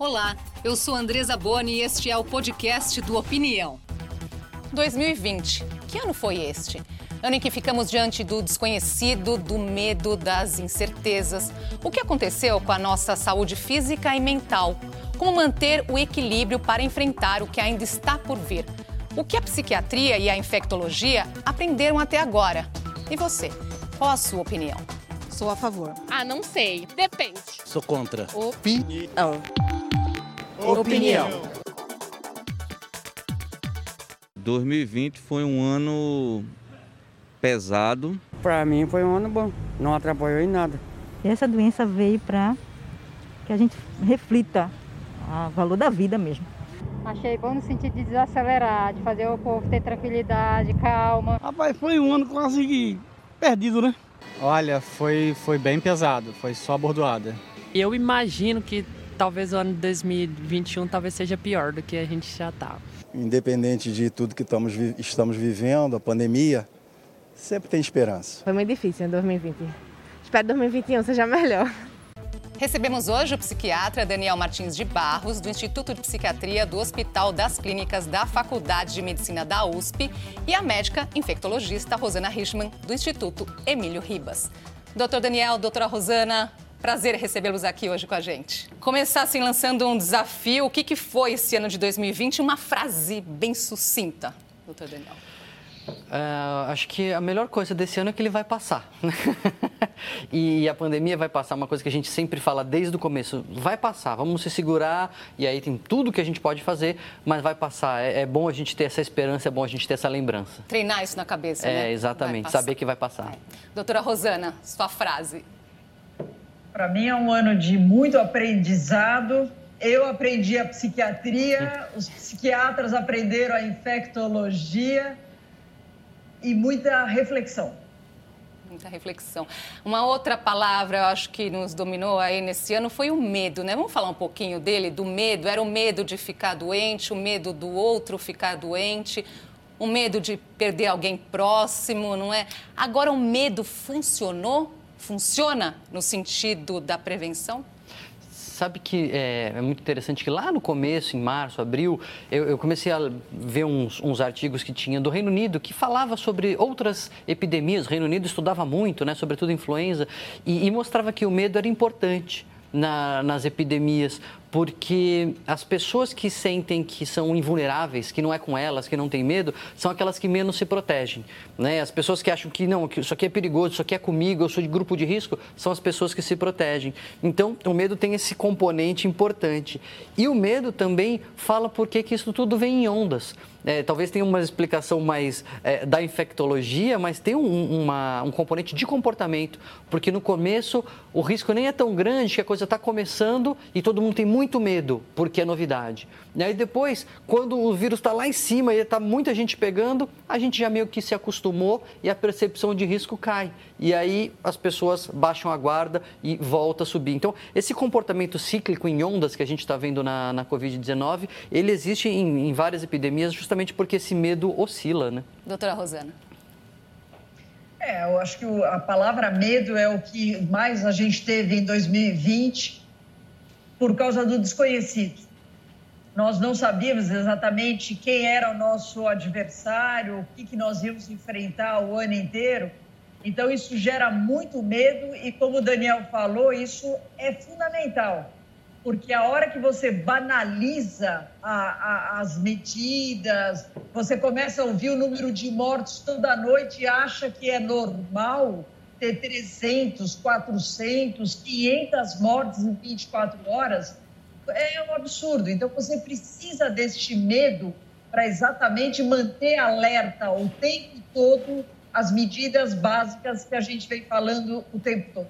Olá, eu sou Andresa Boni e este é o podcast do Opinião. 2020. Que ano foi este? Ano em que ficamos diante do desconhecido, do medo, das incertezas. O que aconteceu com a nossa saúde física e mental? Como manter o equilíbrio para enfrentar o que ainda está por vir? O que a psiquiatria e a infectologia aprenderam até agora? E você? Qual a sua opinião? Sou a favor. Ah, não sei. Depende. Sou contra. Opinião. Opinião. 2020 foi um ano pesado. Para mim foi um ano bom, não atrapalhou em nada. Essa doença veio para que a gente reflita o valor da vida mesmo. Achei bom no sentido de desacelerar, de fazer o povo ter tranquilidade, calma. Rapaz, foi um ano quase que perdido, né? Olha, foi, foi bem pesado, foi só bordoada. Eu imagino que talvez o ano de 2021 talvez seja pior do que a gente já estava. Independente de tudo que estamos, estamos vivendo, a pandemia, sempre tem esperança. Foi muito difícil em 2020. Espero que 2021 seja melhor. Recebemos hoje o psiquiatra Daniel Martins de Barros, do Instituto de Psiquiatria do Hospital das Clínicas da Faculdade de Medicina da USP, e a médica infectologista Rosana Richman, do Instituto Emílio Ribas. Doutor Daniel, doutora Rosana, prazer recebê-los aqui hoje com a gente. Começar assim lançando um desafio. O que, que foi esse ano de 2020? Uma frase bem sucinta, doutor Daniel. Uh, acho que a melhor coisa desse ano é que ele vai passar. e a pandemia vai passar, uma coisa que a gente sempre fala desde o começo: vai passar, vamos se segurar, e aí tem tudo que a gente pode fazer, mas vai passar. É, é bom a gente ter essa esperança, é bom a gente ter essa lembrança. Treinar isso na cabeça, é, né? Exatamente, saber que vai passar. É. Doutora Rosana, sua frase. Para mim é um ano de muito aprendizado. Eu aprendi a psiquiatria, os psiquiatras aprenderam a infectologia e muita reflexão. Muita reflexão. Uma outra palavra, eu acho que nos dominou aí nesse ano foi o medo, né? Vamos falar um pouquinho dele, do medo. Era o medo de ficar doente, o medo do outro ficar doente, o medo de perder alguém próximo, não é? Agora, o medo funcionou? Funciona no sentido da prevenção? sabe que é, é, muito interessante que lá no começo, em março, abril, eu, eu comecei a ver uns, uns, artigos que tinha do Reino Unido que falava sobre outras epidemias. O Reino Unido estudava muito, né, sobretudo influenza, e, e mostrava que o medo era importante. Na, nas epidemias, porque as pessoas que sentem que são invulneráveis, que não é com elas, que não tem medo, são aquelas que menos se protegem. Né? As pessoas que acham que não, que isso aqui é perigoso, isso aqui é comigo, eu sou de grupo de risco, são as pessoas que se protegem. Então, o medo tem esse componente importante. E o medo também fala por que isso tudo vem em ondas. É, talvez tenha uma explicação mais é, da infectologia, mas tem um, uma, um componente de comportamento, porque no começo o risco nem é tão grande que a coisa está começando e todo mundo tem muito muito medo, porque é novidade. E aí depois, quando o vírus está lá em cima e está muita gente pegando, a gente já meio que se acostumou e a percepção de risco cai. E aí as pessoas baixam a guarda e volta a subir. Então, esse comportamento cíclico em ondas que a gente está vendo na, na Covid-19, ele existe em, em várias epidemias justamente porque esse medo oscila, né? Doutora Rosana. É, eu acho que a palavra medo é o que mais a gente teve em 2020 por causa do desconhecido. Nós não sabíamos exatamente quem era o nosso adversário, o que, que nós íamos enfrentar o ano inteiro. Então, isso gera muito medo e, como o Daniel falou, isso é fundamental, porque a hora que você banaliza a, a, as medidas, você começa a ouvir o número de mortos toda noite e acha que é normal ter 300, 400, 500 mortes em 24 horas é um absurdo. Então, você precisa deste medo para exatamente manter alerta o tempo todo as medidas básicas que a gente vem falando o tempo todo.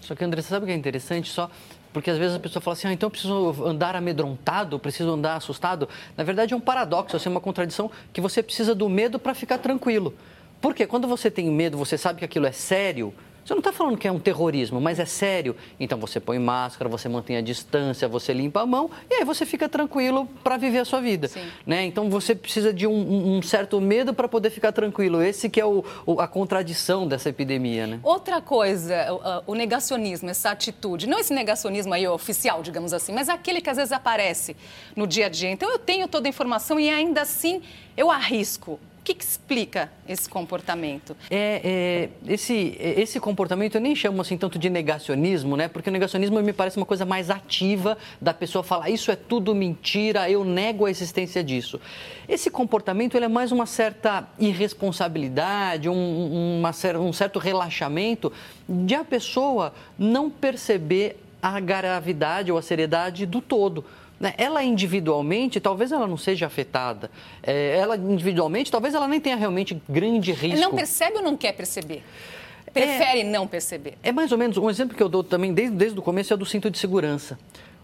Só que, André, sabe o que é interessante? Só porque às vezes a pessoa fala assim, ah, então eu preciso andar amedrontado, preciso andar assustado. Na verdade, é um paradoxo, assim, uma contradição que você precisa do medo para ficar tranquilo. Porque quando você tem medo, você sabe que aquilo é sério, Você não está falando que é um terrorismo, mas é sério. Então você põe máscara, você mantém a distância, você limpa a mão e aí você fica tranquilo para viver a sua vida. Né? Então você precisa de um, um certo medo para poder ficar tranquilo. Esse que é o, o, a contradição dessa epidemia. Né? Outra coisa, o, o negacionismo, essa atitude, não esse negacionismo aí oficial, digamos assim, mas aquele que às vezes aparece no dia a dia. Então eu tenho toda a informação e ainda assim eu arrisco. O que, que, explica esse comportamento? É, é, esse, esse comportamento eu nem chamo assim tanto de negacionismo, né? Porque o negacionismo me parece uma coisa mais ativa da pessoa falar isso é tudo mentira, eu nego a existência disso. Esse comportamento ele é mais uma certa irresponsabilidade, um, uma, um certo relaxamento de a pessoa não perceber a gravidade ou a seriedade do todo. Né? Ela individualmente, talvez ela não seja afetada. É, ela individualmente, talvez ela nem tenha realmente grande risco. Não percebe ou não quer perceber? Prefere é, não perceber? É mais ou menos, um exemplo que eu dou também desde, desde o começo é do cinto de segurança.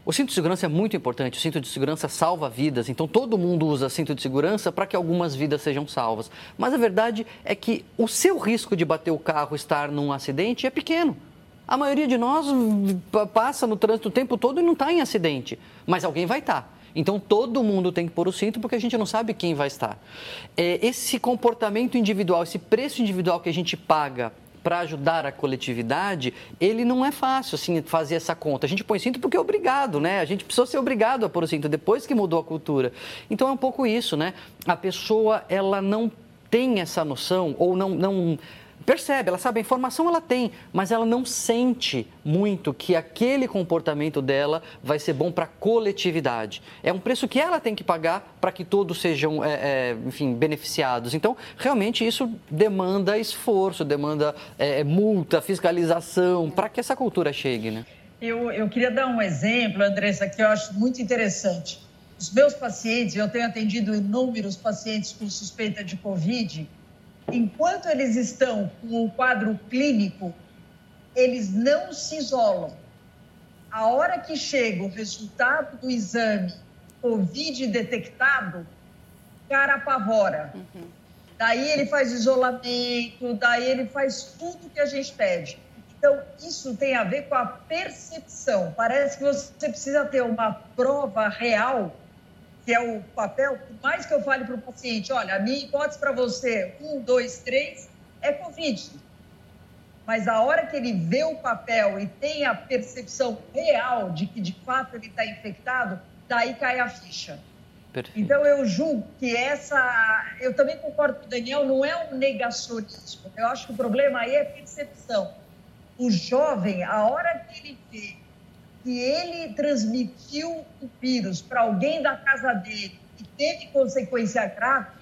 O cinto de segurança é muito importante. O cinto de segurança salva vidas. Então, todo mundo usa cinto de segurança para que algumas vidas sejam salvas. Mas a verdade é que o seu risco de bater o carro, estar num acidente, é pequeno. A maioria de nós passa no trânsito o tempo todo e não está em acidente, mas alguém vai estar. Tá. Então todo mundo tem que pôr o cinto porque a gente não sabe quem vai estar. É, esse comportamento individual, esse preço individual que a gente paga para ajudar a coletividade, ele não é fácil assim fazer essa conta. A gente põe cinto porque é obrigado, né? A gente precisou ser obrigado a pôr o cinto depois que mudou a cultura. Então é um pouco isso, né? A pessoa ela não tem essa noção ou não, não percebe, ela sabe, a informação ela tem, mas ela não sente muito que aquele comportamento dela vai ser bom para a coletividade. É um preço que ela tem que pagar para que todos sejam, é, é, enfim, beneficiados. Então, realmente, isso demanda esforço, demanda é, multa, fiscalização, para que essa cultura chegue, né? Eu, eu queria dar um exemplo, Andressa, que eu acho muito interessante. Os meus pacientes, eu tenho atendido inúmeros pacientes com suspeita de Covid, enquanto eles estão com o quadro clínico, eles não se isolam. A hora que chega o resultado do exame Covid detectado, o cara apavora. Uhum. Daí ele faz isolamento, daí ele faz tudo que a gente pede. Então, isso tem a ver com a percepção. Parece que você precisa ter uma prova real que é o papel, por mais que eu fale para o paciente, olha, a minha hipótese para você, um, dois, três, é Covid. Mas a hora que ele vê o papel e tem a percepção real de que de fato ele está infectado, daí cai a ficha. Perfeito. Então eu julgo que essa. Eu também concordo com o Daniel, não é um negacionismo. Eu acho que o problema aí é percepção. O jovem, a hora que ele vê que ele transmitiu o vírus para alguém da casa dele e teve consequência grave,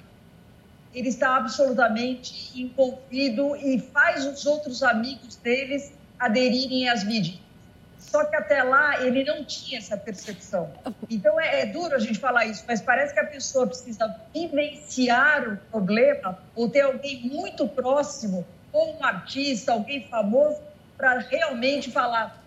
ele está absolutamente envolvido e faz os outros amigos deles aderirem às medidas. Só que até lá ele não tinha essa percepção. Então é, é, duro a gente falar isso, mas parece que a pessoa precisa vivenciar o problema ou ter alguém muito próximo, ou um artista, alguém famoso, para realmente falar: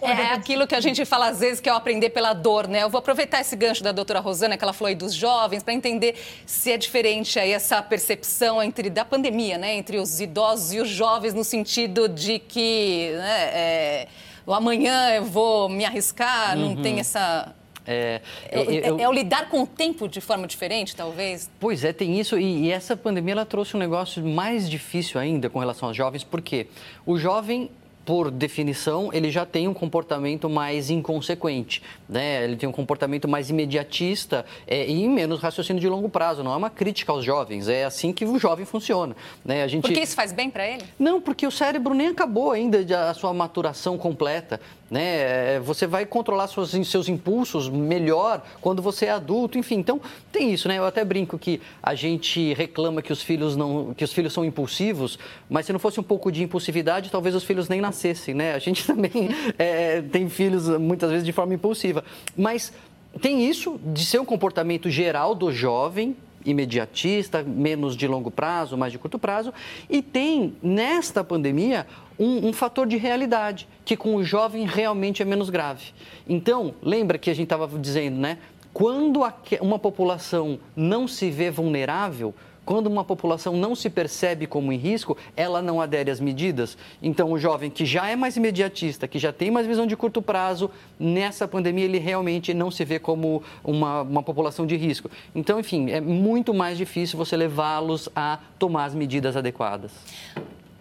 é aquilo que a gente fala às vezes que é o aprender pela dor, né? Eu vou aproveitar esse gancho da doutora Rosana, que ela falou aí dos jovens, para entender se é diferente aí essa percepção entre da pandemia, né? Entre os idosos e os jovens, no sentido de que né, é, o amanhã eu vou me arriscar, uhum. não tem essa é, é, é, é, o lidar com o tempo de forma diferente, talvez? Pois é, tem isso. E, e, essa pandemia ela trouxe um negócio mais difícil ainda com relação aos jovens, porque o jovem por definição, ele já tem um comportamento mais inconsequente, né? Ele tem um comportamento mais imediatista é, e menos raciocínio de longo prazo. Não é uma crítica aos jovens, é assim que o jovem funciona, né? A gente... Porque isso faz bem para ele? Não, porque o cérebro nem acabou ainda a sua maturação completa né? É, você vai controlar seus, seus impulsos melhor quando você é adulto, enfim. Então, tem isso, né? Eu até brinco que a gente reclama que os filhos não, que os filhos são impulsivos, mas se não fosse um pouco de impulsividade, talvez os filhos nem nascessem, né? A gente também é, tem filhos muitas vezes de forma impulsiva, mas tem isso de ser um comportamento geral do jovem, imediatista, menos de longo prazo, mais de curto prazo, e tem nesta pandemia um, um, fator de realidade, que com o jovem realmente é menos grave. Então, lembra que a gente estava dizendo, né? Quando uma população não se vê vulnerável, Quando uma população não se percebe como em risco, ela não adere às medidas. Então, o jovem que já é mais imediatista, que já tem mais visão de curto prazo, nessa pandemia ele realmente não se vê como uma, uma população de risco. Então, enfim, é muito mais difícil você levá-los a tomar as medidas adequadas.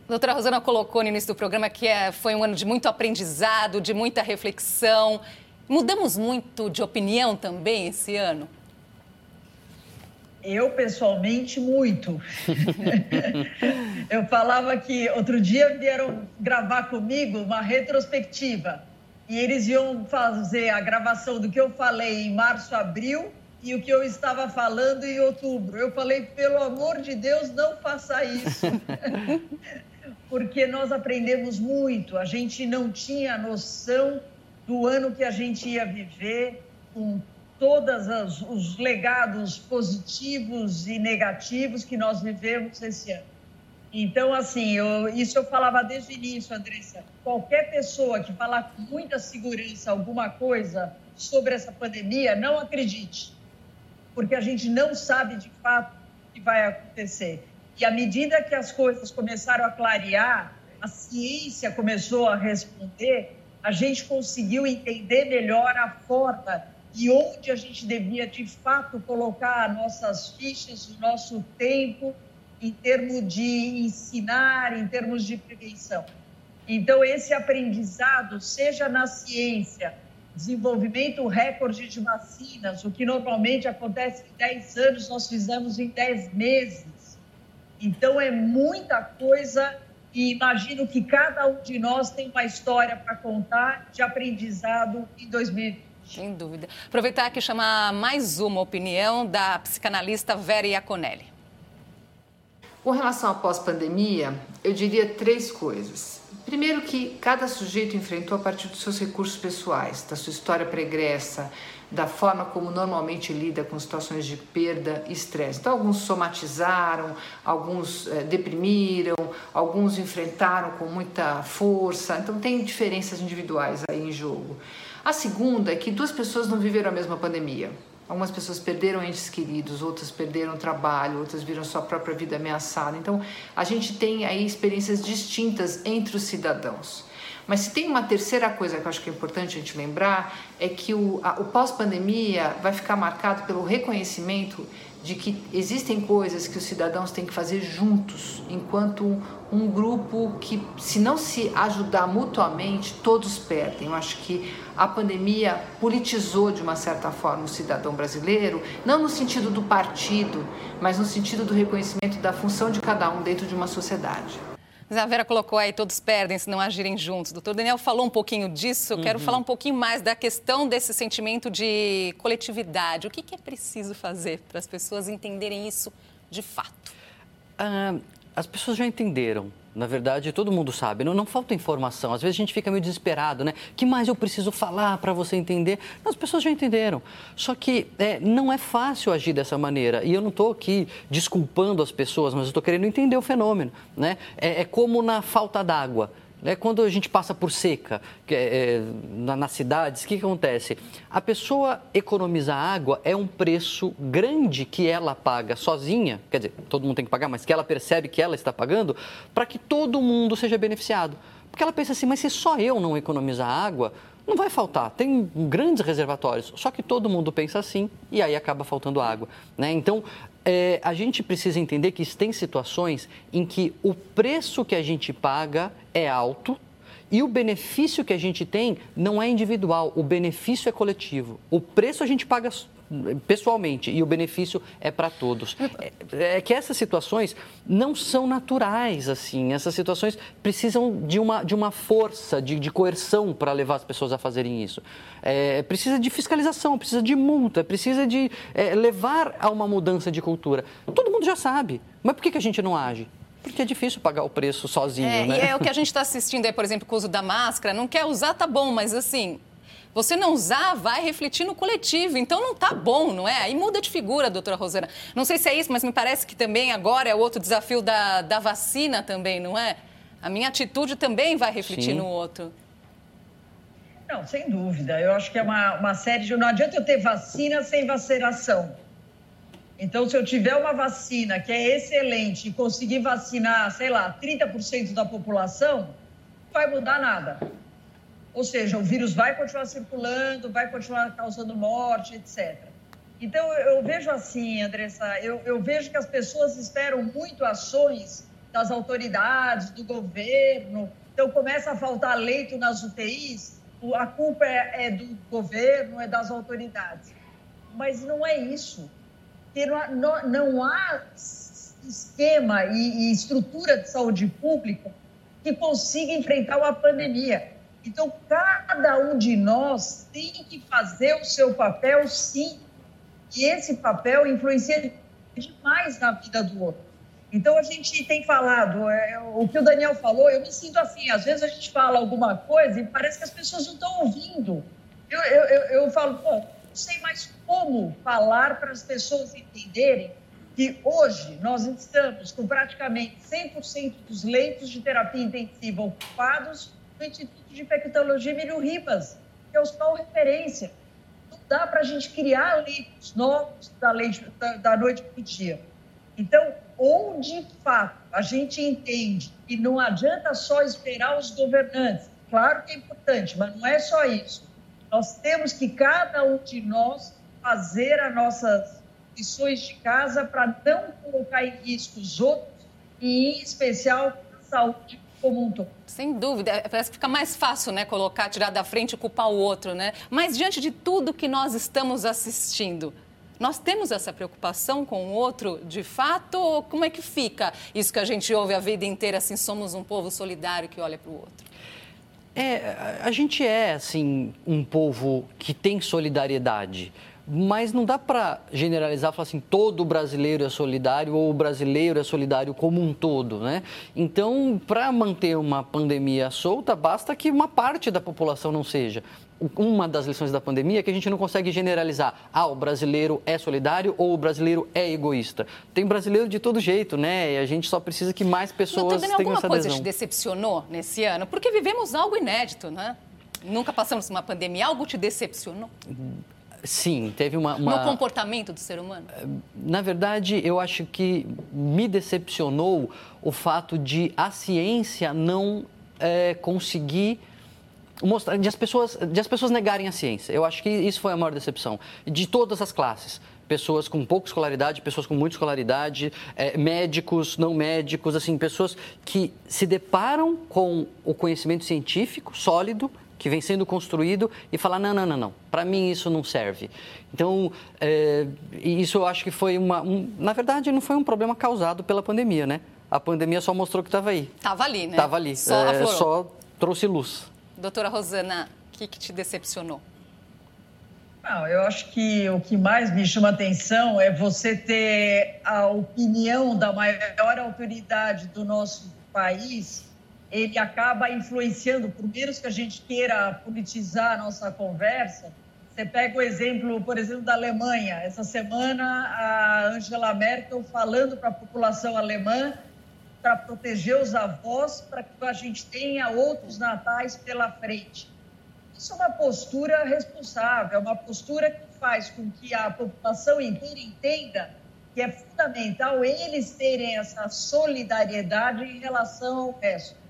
Doutora Rosana colocou no início do programa que é, foi um ano de muito aprendizado, de muita reflexão. Mudamos muito de opinião também esse ano? Eu, pessoalmente, muito. eu falava que outro dia vieram gravar comigo uma retrospectiva e eles iam fazer a gravação do que eu falei em março, abril e o que eu estava falando em outubro. Eu falei, pelo amor de Deus, não faça isso. Porque nós aprendemos muito, a gente não tinha noção do ano que a gente ia viver, com todos os legados positivos e negativos que nós vivemos esse ano. Então, assim, eu, isso eu falava desde o início, Andressa. Qualquer pessoa que falar com muita segurança alguma coisa sobre essa pandemia, não acredite, porque a gente não sabe de fato o que vai acontecer. E à medida que as coisas começaram a clarear, a ciência começou a responder, a gente conseguiu entender melhor a forma e onde a gente devia de fato colocar nossas fichas, o nosso tempo em termos de ensinar, em termos de prevenção. Então, esse aprendizado, seja na ciência, desenvolvimento recorde de vacinas, o que normalmente acontece em 10 anos, nós fizemos em 10 meses. Então, é muita coisa e imagino que cada um de nós tem uma história para contar de aprendizado em 2020. Sem dúvida. Aproveitar aqui e chamar mais uma opinião da psicanalista Vera Iaconelli. Com relação à pós-pandemia, eu diria três coisas. Primeiro que cada sujeito enfrentou a partir dos seus recursos pessoais, da sua história pregressa, da forma como normalmente lida com situações de perda e estresse. Então, alguns somatizaram, alguns eh, deprimiram, alguns enfrentaram com muita força. Então, tem diferenças individuais aí em jogo. A segunda é que duas pessoas não viveram a mesma pandemia. Algumas pessoas perderam entes queridos, outras perderam trabalho, outras viram sua própria vida ameaçada. Então, a gente tem aí experiências distintas entre os cidadãos. Mas se tem uma terceira coisa que eu acho que é importante a gente lembrar, é que o, o pós-pandemia vai ficar marcado pelo reconhecimento de que existem coisas que os cidadãos têm que fazer juntos, enquanto um grupo que, se não se ajudar mutuamente, todos perdem. Eu acho que a pandemia politizou de uma certa forma o cidadão brasileiro, não no sentido do partido, mas no sentido do reconhecimento da função de cada um dentro de uma sociedade. A Vera colocou aí, todos perdem se não agirem juntos. Doutor Daniel falou um pouquinho disso, eu uhum. quero falar um pouquinho mais da questão desse sentimento de coletividade. O que, que é preciso fazer para as pessoas entenderem isso de fato? Ah, as pessoas já entenderam. Na verdade, todo mundo sabe, não, não falta informação. Às vezes a gente fica meio desesperado, né? que mais eu preciso falar para você entender? As pessoas já entenderam. Só que é, não é fácil agir dessa maneira. E eu não estou aqui desculpando as pessoas, mas estou querendo entender o fenômeno. Né? É, é como na falta d'água. Né? Quando a gente passa por seca é, é, na, nas cidades, o que, que acontece? A pessoa economizar água é um preço grande que ela paga sozinha, quer dizer, todo mundo tem que pagar, mas que ela percebe que ela está pagando, para que todo mundo seja beneficiado. Porque ela pensa assim, mas se só eu não economizar água, não vai faltar, tem grandes reservatórios, só que todo mundo pensa assim e aí acaba faltando água. Né? Então, é, a gente precisa entender que tem situações em que o preço que a gente paga é alto e o benefício que a gente tem não é individual, o benefício é coletivo. O preço a gente paga pessoalmente e o benefício é para todos. É, é, que essas situações não são naturais, assim. Essas situações precisam de uma, de uma força, de, de coerção para levar as pessoas a fazerem isso. É, precisa de fiscalização, precisa de multa, precisa de é, levar a uma mudança de cultura. Todo mundo já sabe, mas por que, que a gente não age? Porque é difícil pagar o preço sozinho, é, né? E é o que a gente está assistindo aí, por exemplo, com o uso da máscara. Não quer usar, tá bom, mas assim, você não usar vai refletir no coletivo, então não tá bom, não é? Aí muda de figura, doutora Rosana. Não sei se é isso, mas me parece que também agora é o outro desafio da, da vacina também, não é? A minha atitude também vai refletir Sim. no outro. Não, sem dúvida. Eu acho que é uma, uma série de. Não adianta eu ter vacina sem vacinação. Então, se eu tiver uma vacina que é excelente e conseguir vacinar, sei lá, 30% da população, não vai mudar nada. Ou seja, o vírus vai continuar circulando, vai continuar causando morte, etc. Então, eu vejo assim, Andressa, eu, eu vejo que as pessoas esperam muito ações das autoridades, do governo. Então, começa a faltar leito nas UTIs, a culpa é, é do governo, é das autoridades. Mas não é isso. Porque não há, não, não há esquema e, e estrutura de saúde pública que consiga enfrentar uma pandemia. Então, cada um de nós tem que fazer o seu papel, sim. E esse papel influencia demais na vida do outro. Então, a gente tem falado, é, o que o Daniel falou, eu me sinto assim, às vezes a gente fala alguma coisa e parece que as pessoas não estão ouvindo. Eu, eu, eu, eu falo, pô, não sei mais como falar para as pessoas entenderem que hoje nós estamos com praticamente 100% dos leitos de terapia intensiva ocupados no Instituto de Infectologia Emílio Ribas, que é o hospital referência. Não dá para a gente criar leitos novos da, leite, da, da noite para o dia. Então, ou de fato a gente entende que não adianta só esperar os governantes, claro que é importante, mas não é só isso. Nós temos que cada um de nós fazer as nossas lições de casa para não colocar em risco os outros e, em especial, a saúde como um todo. Sem dúvida, é, parece que fica mais fácil, né, colocar, tirar da frente e culpar o outro, né? Mas diante de tudo que nós estamos assistindo, nós temos essa preocupação com o outro, de fato? Ou como é que fica isso que a gente ouve a vida inteira, assim, somos um povo solidário que olha para o outro? É, a gente é, assim, um povo que tem solidariedade mas não dá para generalizar, falar assim, todo brasileiro é solidário ou o brasileiro é solidário como um todo, né? Então, para manter uma pandemia solta, basta que uma parte da população não seja uma das lições da pandemia é que a gente não consegue generalizar. Ah, o brasileiro é solidário ou o brasileiro é egoísta. Tem brasileiro de todo jeito, né? E a gente só precisa que mais pessoas tenham alguma essa coisa te decepcionou nesse ano? Porque vivemos algo inédito, né? Nunca passamos uma pandemia. Algo te decepcionou? Sim, teve uma, uma, No comportamento do ser humano? Na verdade, eu acho que me decepcionou o fato de a ciência não é, conseguir mostrar, de as, pessoas, de as pessoas negarem a ciência. Eu acho que isso foi a maior decepção. De todas as classes. Pessoas com pouca escolaridade, pessoas com muita escolaridade, é, médicos, não médicos, assim, pessoas que se deparam com o conhecimento científico sólido que vem sendo construído e falar não, não, não, não, para mim isso não serve. Então, é, isso eu acho que foi uma, um, na verdade, não foi um problema causado pela pandemia, né? A pandemia só mostrou que estava aí. Estava ali, né? Estava ali. Só, é, só trouxe luz. Doutora Rosana, o que, que te decepcionou? Não, eu acho que o que mais me chama atenção é você ter a opinião da maior autoridade do nosso país, ele acaba influenciando, por menos que a gente queira politizar a nossa conversa. Você pega o exemplo, por exemplo, da Alemanha. Essa semana, a Angela Merkel falando para a população alemã para proteger os avós, para que a gente tenha outros natais pela frente. Isso é uma postura responsável, é uma postura que faz com que a população inteira entenda que é fundamental eles terem essa solidariedade em relação ao resto.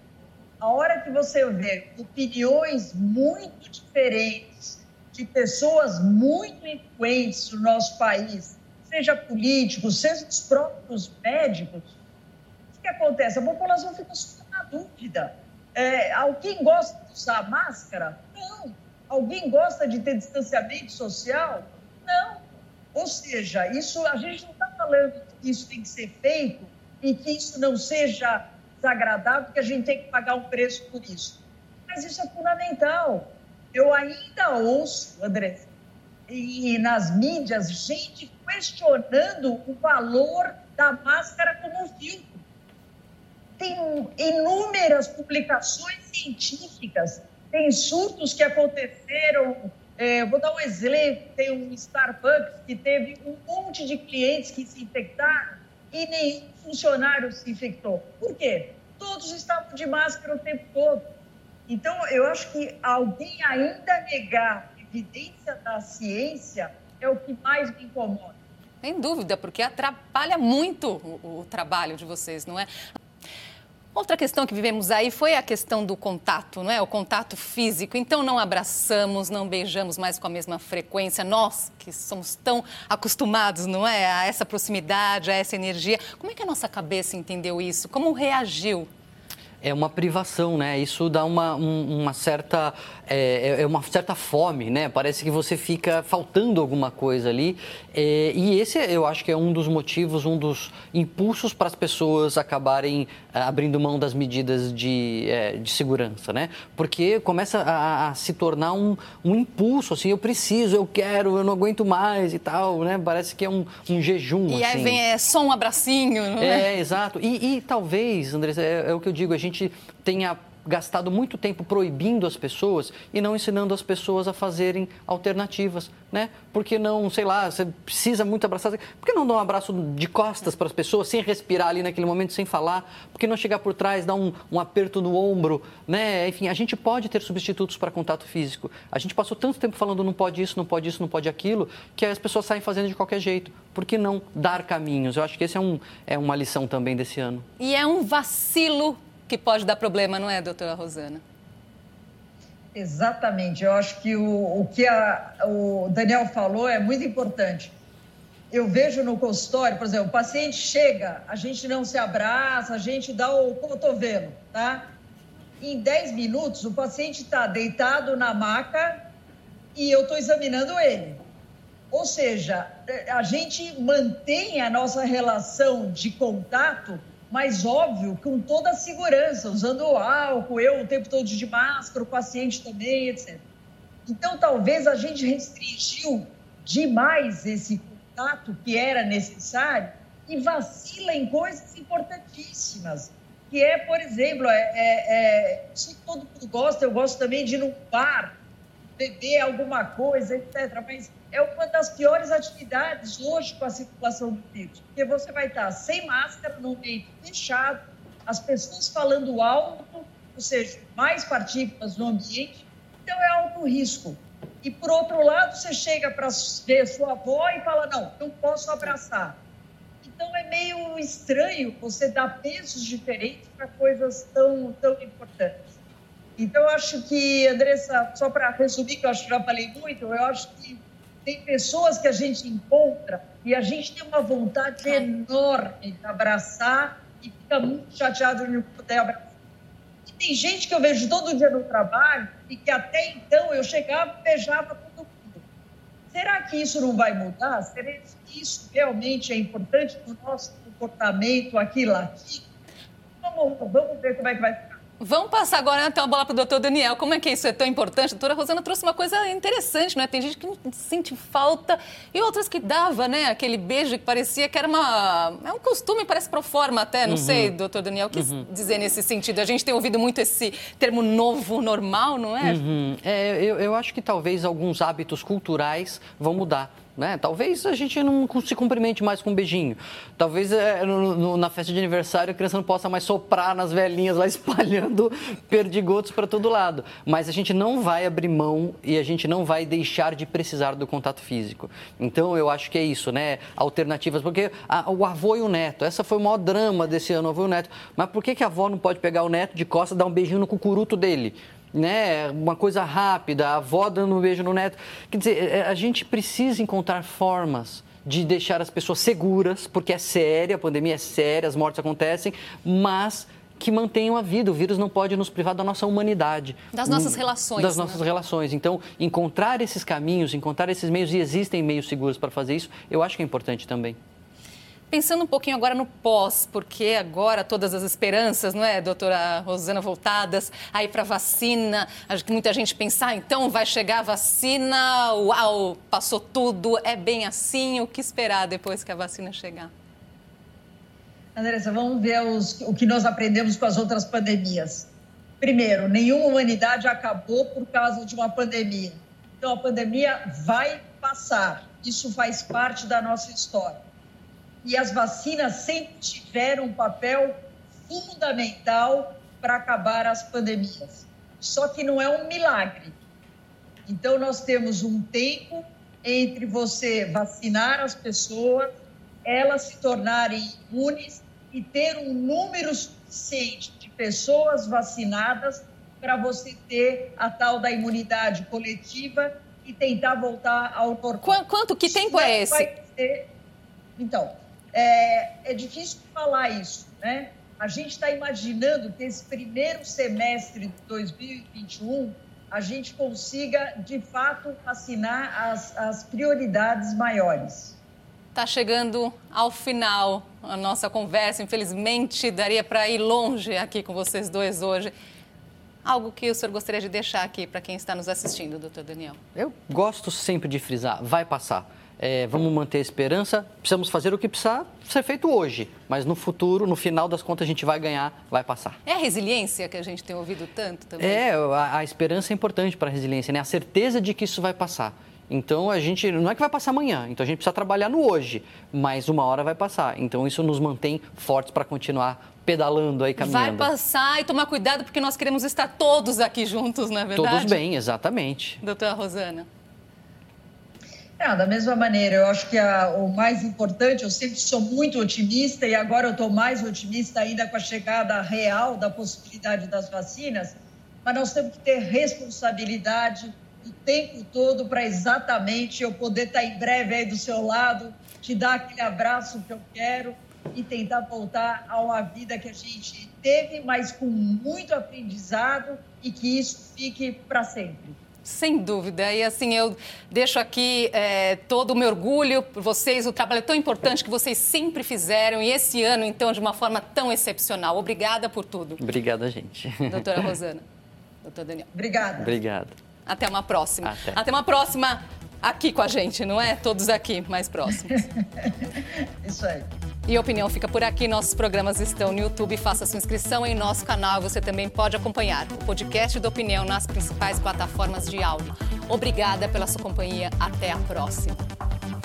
A hora que você vê opiniões muito diferentes de pessoas muito influentes no nosso país, seja políticos, seja os próprios médicos, que acontece? A população fica na dúvida. É, alguém gosta de usar máscara? Não. Alguém gosta de ter distanciamento social? Não. Ou seja, isso a gente não está falando que isso tem que ser feito e que isso não seja desagradável, que a gente tem que pagar um preço por isso. Mas isso é fundamental. Eu ainda ouço, André, e nas mídias, gente questionando o valor da máscara como filtro tem inúmeras publicações científicas, tem surtos que aconteceram. É, vou dar um exemplo: tem um Starbucks que teve um monte de clientes que se infectaram e nenhum funcionário se infectou. Por quê? Todos estavam de máscara o tempo todo. Então, eu acho que alguém ainda negar evidência da ciência é o que mais me incomoda. Sem dúvida, porque atrapalha muito o, o trabalho de vocês, não é? Outra questão que vivemos aí foi a questão do contato, não é? O contato físico. Então não abraçamos, não beijamos mais com a mesma frequência. Nós que somos tão acostumados, não é, a essa proximidade, a essa energia. Como é que a nossa cabeça entendeu isso? Como reagiu? É uma privação, né? Isso dá uma, um, uma certa é, é, uma certa fome, né? Parece que você fica faltando alguma coisa ali. É, e esse eu acho que é um dos motivos, um dos impulsos para as pessoas acabarem é, abrindo mão das medidas de, é, de segurança, né? Porque começa a, a, se tornar um, um impulso, assim, eu preciso, eu quero, eu não aguento mais e tal, né? Parece que é um, um jejum, E assim. aí vem é, só um abracinho, não é? É, exato. E, e talvez, Andressa, é, é o que eu digo, a gente tenha gastado muito tempo proibindo as pessoas e não ensinando as pessoas a fazerem alternativas, né? Porque não, sei lá, você precisa muito abraçar, por que não dar um abraço de costas para as pessoas, sem respirar ali naquele momento, sem falar? Por que não chegar por trás, dar um, um aperto no ombro, né? Enfim, a gente pode ter substitutos para contato físico. A gente passou tanto tempo falando não pode isso, não pode isso, não pode aquilo, que as pessoas saem fazendo de qualquer jeito. Por que não dar caminhos? Eu acho que esse é, um, é uma lição também desse ano. E é um vacilo que pode dar problema, não é, doutora Rosana? Exatamente. Eu acho que o, o que a, o Daniel falou é muito importante. Eu vejo no consultório, por exemplo, o paciente chega, a gente não se abraça, a gente dá o cotovelo, tá? Em 10 minutos, o paciente está deitado na maca e eu estou examinando ele. Ou seja, a gente mantém a nossa relação de contato mas óbvio, com toda a segurança, usando álcool, eu o tempo todo de máscara, o paciente também, etc. Então, talvez a gente restringiu demais esse contato que era necessário e vacila em coisas importantíssimas, que é, por exemplo, é, é, é, todo mundo gosta, eu gosto também de ir num bar, beber alguma coisa, etc. Mas é uma das piores atividades hoje com a circulação do vírus, porque você vai estar sem máscara, no meio fechado, as pessoas falando alto, ou seja, mais partículas no ambiente, então é alto risco. E por outro lado, você chega para ver sua avó e fala: não, não posso abraçar. Então é meio estranho você dar pesos diferentes para coisas tão, tão importantes. Então eu acho que, Andressa, só para resumir, que eu acho que já falei muito, eu acho que tem pessoas que a gente encontra e a gente tem uma vontade enorme de abraçar e fica muito chateado de não poder abraçar. E tem gente que eu vejo todo dia no trabalho e que até então eu chegava e beijava todo mundo. Será que isso não vai mudar? Será que isso realmente é importante no nosso comportamento aqui latino? Vamos, vamos ver como é que vai. Vamos passar agora então a bola para o doutor Daniel. Como é que isso é tão importante? A doutora Rosana trouxe uma coisa interessante, né? Tem gente que sente falta e outras que dava, né? Aquele beijo que parecia que era uma... É um costume, parece pro forma até. Não uhum. sei, doutor Daniel, o que uhum. dizer nesse sentido? A gente tem ouvido muito esse termo novo, normal, não é? Uhum. é eu, eu acho que talvez alguns hábitos culturais vão mudar. Né? Talvez a gente não se cumprimente mais com um beijinho. Talvez é, no, no, na festa de aniversário a criança não possa mais soprar nas velhinhas lá espalhando perdigotos para todo lado. Mas a gente não vai abrir mão e a gente não vai deixar de precisar do contato físico. Então eu acho que é isso, né? Alternativas. Porque a, o avô e o neto, essa foi o maior drama desse ano, o avô e o neto. Mas por que, que a avó não pode pegar o neto de costas e dar um beijinho no cucuruto dele? Né? Uma coisa rápida, a avó dando um beijo no neto. Quer dizer, é, é, a gente precisa encontrar formas de deixar as pessoas seguras, porque é séria, a pandemia é séria, as mortes acontecem, mas que mantenham a vida. O vírus não pode nos privar da nossa humanidade. Das nossas relações. Das né? nossas relações. Então, encontrar esses caminhos, encontrar esses meios, e existem meios seguros para fazer isso, eu acho que é importante também. Pensando um pouquinho agora no pós, porque agora todas as esperanças, não é, doutora Rosana, voltadas aí para vacina. Acho que muita gente pensa, ah, então vai chegar a vacina, uau, passou tudo, é bem assim. O que esperar depois que a vacina chegar? Andressa, vamos ver os, o que nós aprendemos com as outras pandemias. Primeiro, nenhuma humanidade acabou por causa de uma pandemia. Então, a pandemia vai passar. Isso faz parte da nossa história e as vacinas sempre tiveram um papel fundamental para acabar as pandemias. Só que não é um milagre. Então, nós temos um tempo entre você vacinar as pessoas, elas se tornarem imunes e ter um número suficiente de pessoas vacinadas para você ter a tal da imunidade coletiva e tentar voltar ao normal. Quanto, que tempo é esse? Ser... Então, é, é difícil falar isso, né? A gente está imaginando que esse primeiro semestre de 2021 a gente consiga, de fato, vacinar as, as prioridades maiores. Está chegando ao final a nossa conversa. Infelizmente, daria para ir longe aqui com vocês dois hoje. Algo que o senhor gostaria de deixar aqui para quem está nos assistindo, doutor Daniel? Eu gosto sempre de frisar, vai passar. É, vamos manter a esperança, precisamos fazer o que precisa ser feito hoje, mas no futuro, no final das contas, a gente vai ganhar, vai passar. É a resiliência que a gente tem ouvido tanto também? É, a, a esperança é importante para a resiliência, né? A certeza de que isso vai passar. Então a gente não é que vai passar amanhã, então a gente precisa trabalhar no hoje, mas uma hora vai passar. Então isso nos mantém fortes para continuar pedalando aí, caminhando. Vai passar e tomar cuidado porque nós queremos estar todos aqui juntos, na é verdade. Todos bem, exatamente. Doutora Rosana. É, da mesma maneira, eu acho que a, o mais importante, eu sempre sou muito otimista e agora eu estou mais otimista ainda com a chegada real da possibilidade das vacinas, mas nós temos que ter responsabilidade, o tempo todo para exatamente eu poder estar em breve aí do seu lado, te dar aquele abraço que eu quero e tentar voltar a uma vida que a gente teve, mas com muito aprendizado e que isso fique para sempre. Sem dúvida. E assim, eu deixo aqui é, todo o meu orgulho por vocês, o trabalho tão importante que vocês sempre fizeram e esse ano, então, de uma forma tão excepcional. Obrigada por tudo. Obrigada, gente. Doutora Rosana. Doutor Daniel. Obrigada. Obrigado. Até uma próxima. Até. Até uma próxima aqui com a gente, não é? Todos aqui, mais próximos. Isso aí. E a opinião fica por aqui. Nossos programas estão no YouTube. Faça sua inscrição em nosso canal. Você também pode acompanhar o podcast da Opinião nas principais plataformas de áudio. Obrigada pela sua companhia. Até a próxima.